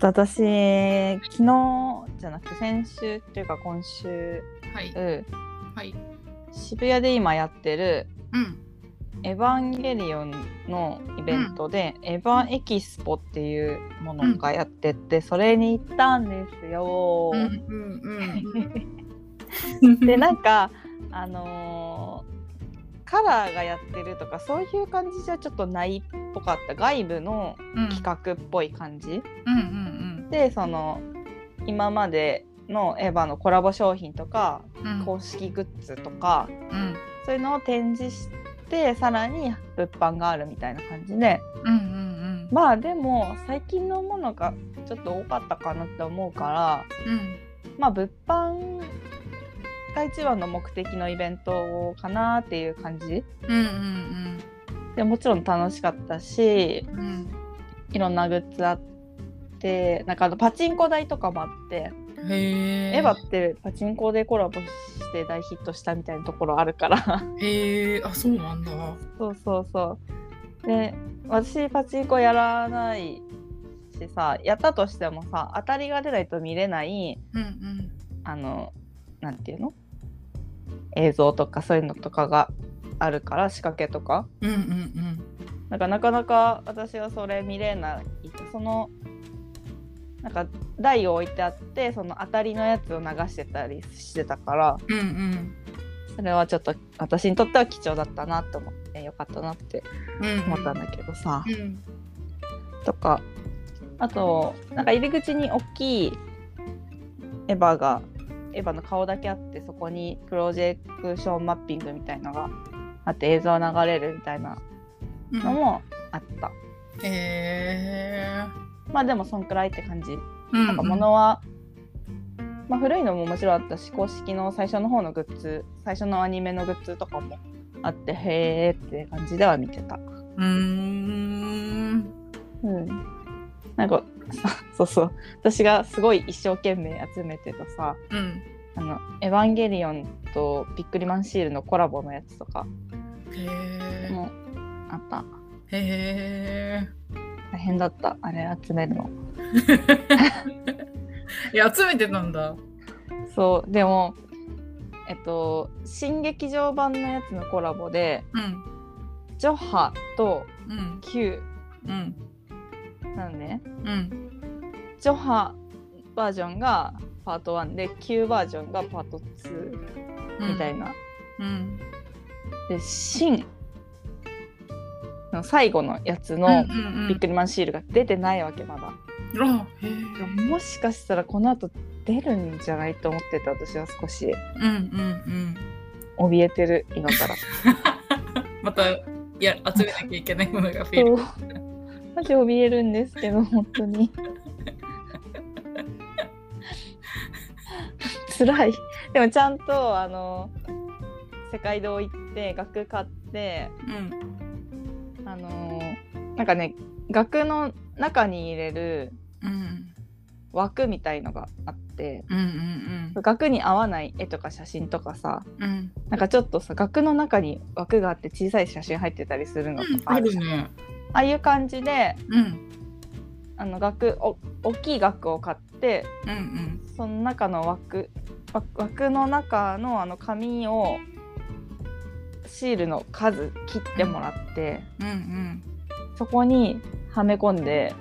と私昨日じゃなくて先週っていうか今週、はい。うんはい。渋谷で今やってるうん。「エヴァンゲリオン」のイベントで、エヴァンエキスポっていうものがやってて、それに行ったんですよ。でなんかあのーカラーがやってるとかそういう感じじゃちょっとないっぽかった外部のうん企画っぽい感じ、うんうんでその今までのエヴァのコラボ商品とかうん。公式グッズとかうん。そういうのを展示してさらに物販があるみたいな感じで。うんうんまあでも最近のものがちょっと多かったかなって思うからうん。まあ物販が一番の目的のイベントかなっていう感じ。うんうんでもちろん楽しかったしうんうん。いろんなグッズあってなんかあのパチンコ台とかもあって。エヴァってパチンコでコラボして大ヒットしたみたいなところあるからへえ。あ、そうなんだ。そうそうそうで私パチンコやらないしさやったとしてもさ当たりが出ないと見れないうんうん。あのなんていうの？映像とかそういうのとかがあるから仕掛けとかうんうんなんかなかなか私はそれ見れないそのなんか台を置いてあってその当たりのやつを流してたりしてたからうん。うんうん。それはちょっと私にとっては貴重だったなと思ってよかったなってうん。思ったんだけどさ、うん。とかあとなんか入り口に大きいエヴァがエヴァの顔だけあってそこにプロジェクションマッピングみたいのがあって映像流れるみたいなうん。のもあった、へえ。まあでもそんくらいって感じうんなんか物は、まあ、古いのももちろんあったし公式の最初の方のグッズ最初のアニメのグッズとかもあってへーって感じでは見てた。うーん。うん、なんかさ そうそう私がすごい一生懸命集めてたさうん。「あのエヴァンゲリオン」とビックリマンシールのコラボのやつとか。もあったへえ。大変だったあれ集めるの いや、集めてたんだ。そうでもえっと新劇場版のやつのコラボでうん。ジョハとうん。Q うん。なのねうん。ジョハバージョンがパート1で Q バージョンがパート2みたいな、うん。でシンの最後のやつのビックリマンシールが出てないわけまだ。もしかしたらこの後出るんじゃないと思ってた私は少しうんうんうん。怯えてる今からまた、いや、集めなきゃいけないものが増える。マジ怯えるんですけど本当に 辛いでもちゃんとあの世界堂行って額買ってうん。あのなんかね額の中に入れるうん。枠みたいのがあってうんうん額に合わない絵とか写真とかさうん。うん。なんかちょっとさ額の中に枠があって小さい写真入ってたりするのとかああるじゃんるね。ああいう感じでうん。あの額お大きい額を買ってうんうん。その中の枠枠枠の中のあの紙をシールの数切ってもらって、うんうん。そこにはめ込んで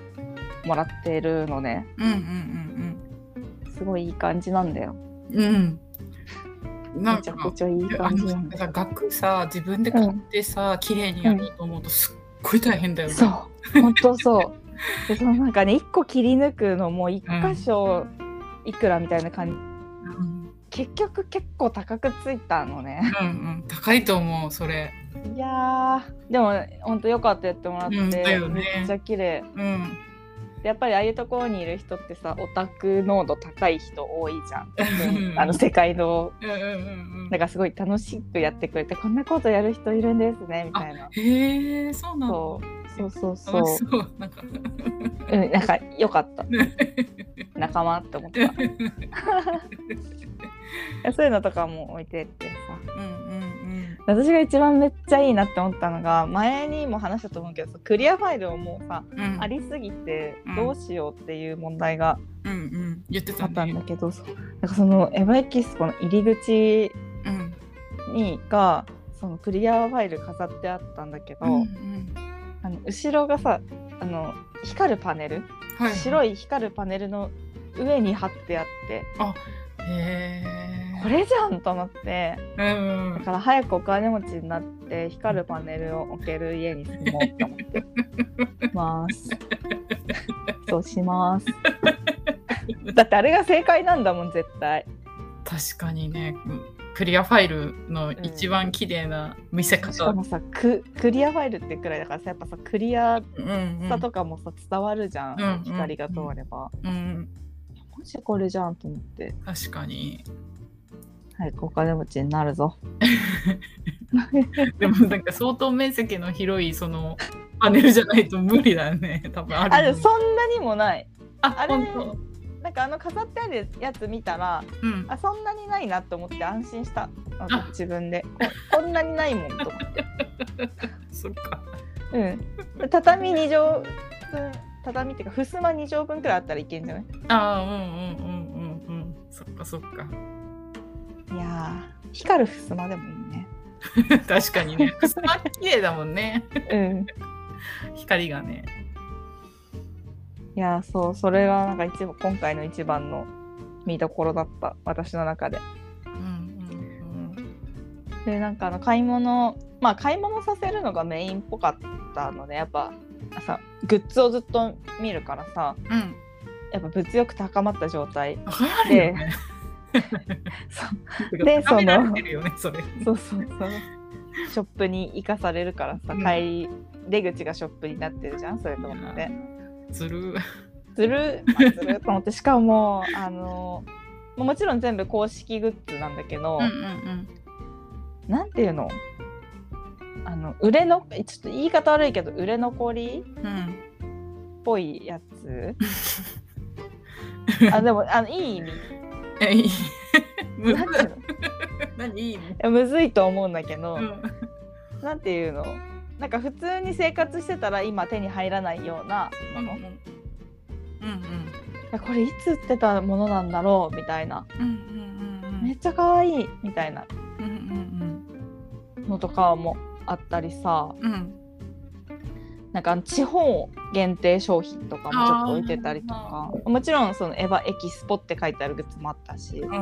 もらってるのね。うんうんすごいいい感じなんだよ。うん。めちゃく、ちゃいい感じなんだよ。さ額さ自分で買ってさ、綺麗にやろうと思うとすっごい大変だよね。そう。本当そう。でそのなんかね一個切り抜くのも一箇所いくらみたいな感じ、うん結局結構高くついたのね。うんうん、高いと思うそれ。いやーでも本当よかったやってもらって、うんだよね。めっちゃ綺麗。うん。でやっぱりああいうところにいる人ってさオタク濃度高い人多いじゃん。うん。あの世界の。うんうんうんうん。だからすごい楽しくやってくれてこんなことやる人いるんですねみたいな。へえそうなんだ。そう。そうそうそう。なんか。うんなんかよかった。仲間って思った そういうのとかも置いてってさ。うんうん私が一番めっちゃいいなって思ったのが前にも話したと思うけどクリアファイルをもうさ、うん。ありすぎてうん。どうしようっていう問題があったんねだけど、そうなんかそのエヴァエキスポの入り口うんにがそのクリアファイル飾ってあったんだけど、うんうん。あの後ろがさあの光るパネル、はい白い。い光るパネルの上に貼ってあってこれじゃんと思って。うんだから早くお金持ちになって光るパネルを置ける家に住もうと思って。ます。そうします。だってあれが正解なんだもん絶対。確かにね。クリアファイルの一番綺麗な見せ方、しかもさククリアファイルってくらいだからさやっぱさクリアうんうんさとかもさ伝わるじゃん、うん光が通れば。うん、マジこれじゃんと思って。確かに。早くお金持ちになるぞ。でもなんか相当面積の広いそのパネルじゃないと無理だね。多分あるあでもそんなにもない。ああれ本なんかあの飾ってあるやつ見たら当うん。あそんなにないなと思って安心した。自分で。ここんなにないもんと思って。そっか。うん、畳2畳分畳っていうか襖2畳分くらいあったらいけんじゃない？ああうんうんうんうんうん。そっかそっか。いやー光る襖でもいいね。確かにね。襖綺麗だもんね。うん。光がね。いやーそうそれがなんか一番今回の一番の見どころだった。私の中で。うんうん。でなんかあの買い物まあ買い物させるのがメインっぽかったのでやっぱさグッズをずっと見るからさうん。うんやっぱ物欲高まった状態。で 高めらそのそうそうそう。ショップに行かされるからさうん。帰り出口がショップになってるじゃんそういうと思って。ずる。ずる、まあ、ずると思って。しかもあのももちろん全部公式グッズなんだけど、うんうん。なんていうの？あの売れのちょっと言い方悪いけど売れ残りうんうんっぽいやつ？あでもあのいい意味。えいい。何いいむずいと思うんだけど、うん。なんていうの？なんか普通に生活してたら今手に入らないようなもの、いうんうん。やこれいつ売ってたものなんだろう？みたいな。うんうんうんめっちゃ可愛いみたいなうんうんのとかもあったりさうん。うんなんか地方限定商品とかもちょっと置いてたりとかもちろんそのエヴァエキスポって書いてあるグッズもあったしうんうんう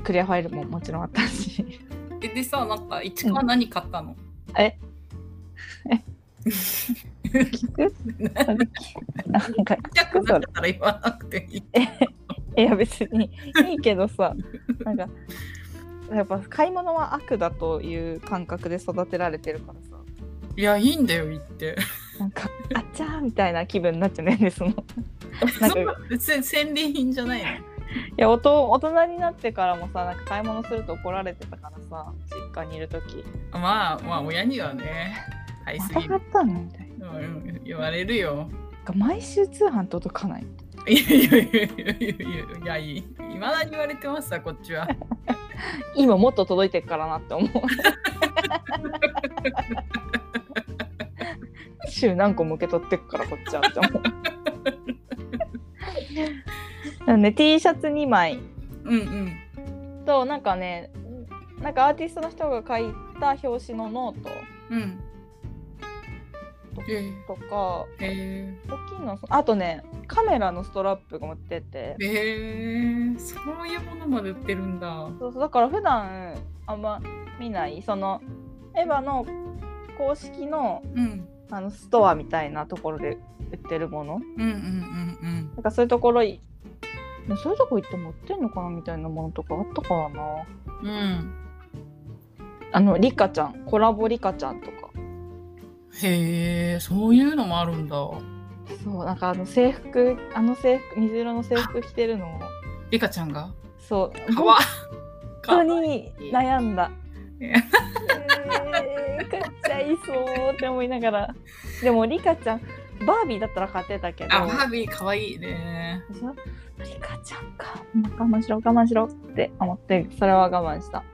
ん。クリアファイルももちろんあったし。えでさなんか市川何買ったの、え？聞く？なんか痛く？なったら言わなくていい。いや別にいいけどさなんかやっぱ買い物は悪だという感覚で育てられてるからさいや、いいんだよ、言って。なんかあっちゃーみたいな気分になっちゃうねでそのなんかそんな別に戦利品じゃないの？いやおと大人になってからもさなんか買い物すると怒られてたからさ実家にいる時まあ、まあ、親にはね、買いますぎた買ったのみたいなうん言われるよ。なんか毎週通販届かないいやいやいやいやいやいやいや、いまだに言われてますわ、こっちは。今もっと届いてるからなって思う。週何個も受け取ってくからこっちはって思う。なんで T シャツ2枚。うんうん。となんかねなんかアーティストの人が書いた表紙のノート。うん。えとかー、え。大きいのあとねカメラのストラップが持っててー、えー、そういうものまで売ってるんだ。そうそうだから普段あんま見ないそのエヴァの公式のうん。あのストアみたいなところで売ってるものうんうんうんなんかそういうところいそういうとこ行っても売ってんのかなみたいなものとかあったからなうん。うん。あのリカちゃんコラボリカちゃんとかへえ、そういうのもあるんだ。そうなんかあの制服あの制服水色の制服着てるのを。リカちゃんが？そう。かわ本当に悩んだ。いえー、買っちゃいそうって思いながら。でもリカちゃんバービーだったら買ってたけど。あ、バービーかわいいね。リカちゃんか。我慢しろ我慢しろって思ってそれは我慢した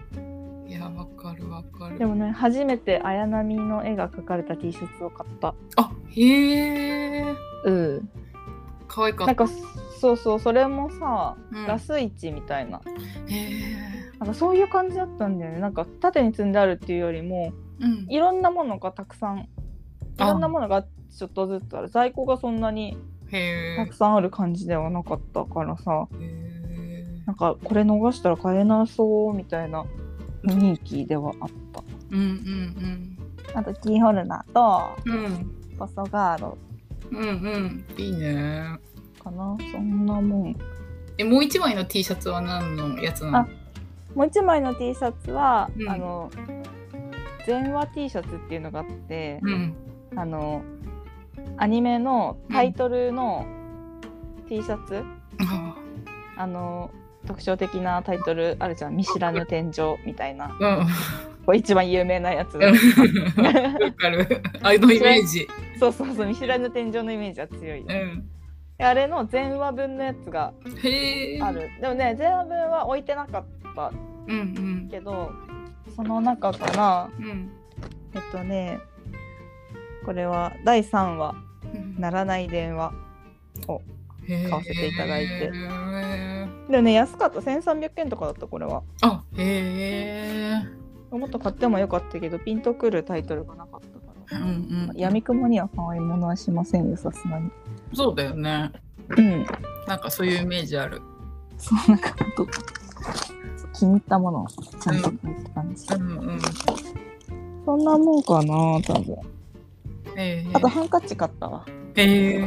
いやわかるわかる。でもね初めて綾波の絵が描かれた T シャツを買った。あへえ。うん。可愛かった。なんかそうそうそれもさ、うん。ラス市みたいな。へえ。なんかそういう感じだったんだよね。なんか縦に積んであるっていうよりもうん。いろんなものがたくさんいあろんなものがちょっとずつある。在庫がそんなにへえ。たくさんある感じではなかったからさ。へえ。なんかこれ逃したら買えなそうみたいな雰囲気ではあった。うんうんあとキーホルダーとうん。うんポストガード。うんうん。いいね。かな？そんなもん。えもう一枚の T シャツは何のやつなの？あもう一枚の T シャツは、うん。あの全話 T シャツっていうのがあって、うん。あのアニメのタイトルの T シャツ、ああの特徴的なタイトルあるじゃん「見知らぬ天井」みたいな。うん。これ一番有名なやつ。わかる。あのイメージ。そうそうそう見知らぬ天井のイメージは強い、うん。あれの全話分のやつがある。でもね全話分は置いてなかったうんうん。けどその中からうん。えっとねこれは第3話うん「ならない電話買買わせていただいて。へー」でもね安かった。1300円とかだったこれは。あへえもっと買ってもよかったけどピンとくるタイトルがなかったから。うんうんやみくもには可愛いものはしませんよさすがに。そうだよね。うん。なんかそういうイメージある。そうなんか気に入ったものをちゃんと買うって感じ、うんうんそんなもんかな多分。へえあとハンカチ買ったわ、へえ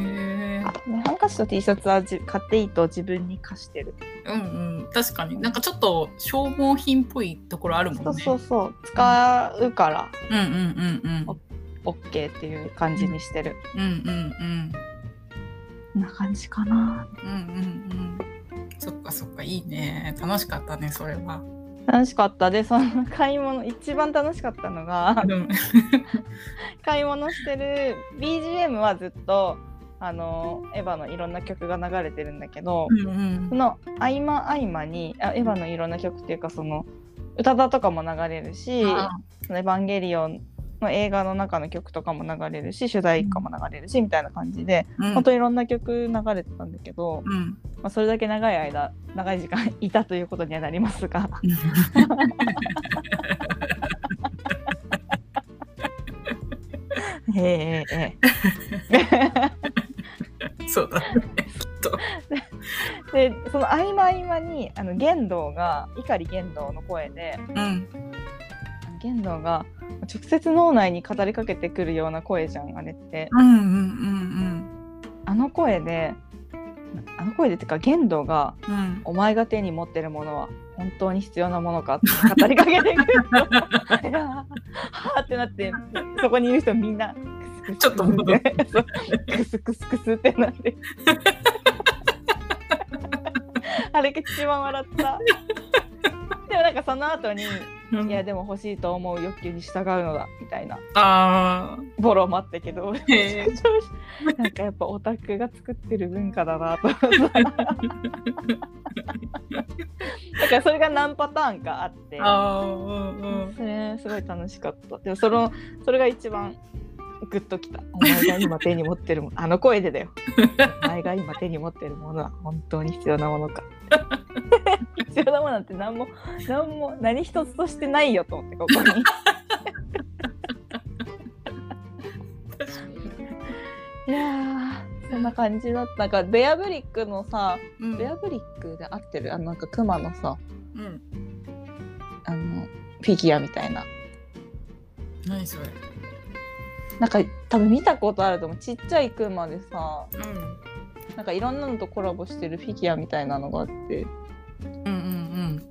ね、ハンカチと T シャツはじ買っていいと自分に貸してる。うんうん。確かに。なんかちょっと消耗品っぽいところあるもんね。そうそうそう。使うから。うんうんうんうん。OK っていう感じにしてる、うんうんうん。な感じかな。うんうんうん。そっかそっかいいね。楽しかったねそれは。楽しかった。でその買い物一番楽しかったのがうん 買い物してる。BGM はずっとあのエヴァのいろんな曲が流れてるんだけど、うんその合間合間にあエヴァのいろんな曲っていうかその歌だとかも流れるしあ「そのエヴァンゲリオン」の映画の中の曲とかも流れるし主題歌も流れるしみたいな感じでうん。本当いろんな曲流れてたんだけど、うん。まあ、それだけ長い間長い時間いたということにはなりますが。へええそうだねえ でその合間合間にあの玄道が碇玄道の声でうん。玄道が直接脳内に語りかけてくるような声じゃんあれって。うんうんうんあの声であの声でってか玄道がうん。うんお前が手に持ってるものは本当に必要なものかって語りかけてくると はーってなってそこにいる人みんな ちょっと戻るそうクスクスクスってなって あれが一番笑った。でもなんかその後にうん。いやでも欲しいと思う欲求に従うのだみたいな。あボロもあったけど。なんかやっぱオタクが作ってる文化だなと。だからそれが何パターンかあって。あーうんうん。それすごい楽しかった。でもそのそれが一番グッときた。お前が今手に持ってるもの。あの声でだよ。お前が今手に持ってるものは本当に必要なものか。必要なものなんて何も何も何一つとしてないよと思ってここに。いやーそんな感じだったなんか。ベアブリックのさうん。ベアブリックで合ってる？あのなんかクマのさうん。あのフィギュアみたいな。何それ？なんか多分見たことあると思う。ちっちゃいクマでさうん。なんかいろんなのとコラボしてるフィギュアみたいなのがあって。うんうん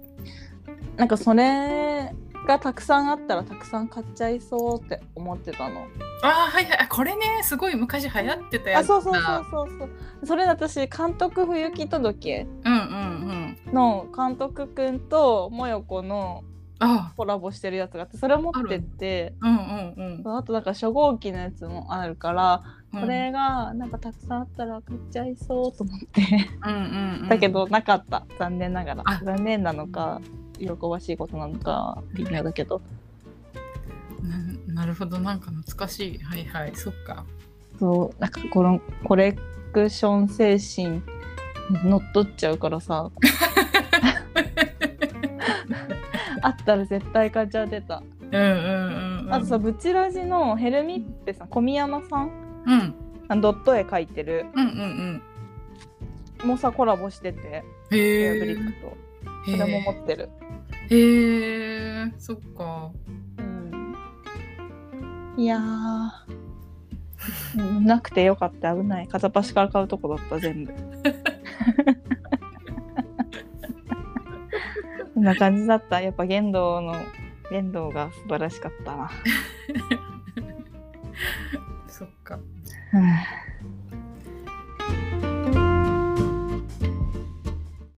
なんかそれがたくさんあったらたくさん買っちゃいそうって思ってたの。あーはいはい。あこれねすごい昔流行ってたやつだ。あそうそうそうそうそう。それで私監督不行き届うんうんうん。の監督くんともよこのあコラボしてるやつがあってそれを持ってってうんうんうん。あとなんか初号機のやつもあるから、うん。これがなんかたくさんあったら買っちゃいそうと思って。うんうんうん。だけどなかった。残念ながら。あ。残念なのか喜ばしいことなのか微妙だけど。ななるほどなんか懐かしい。はいはい。そっか。そう。なんかこのコレクション精神乗っ取っちゃうからさあったら絶対買っちゃってた。うんうんうん、うん、あとさブチラジのヘルミッペさん小宮山さん。うん。あのドット絵描いてる。うんうんもさコラボしててエアブリックえとそれも持ってる、へえそっか。うん、いやなくてよかった。危ない。片っ端から買うとこだった全部 な感じだった。やっぱ玄道の玄道が素晴らしかったな、そっか。うん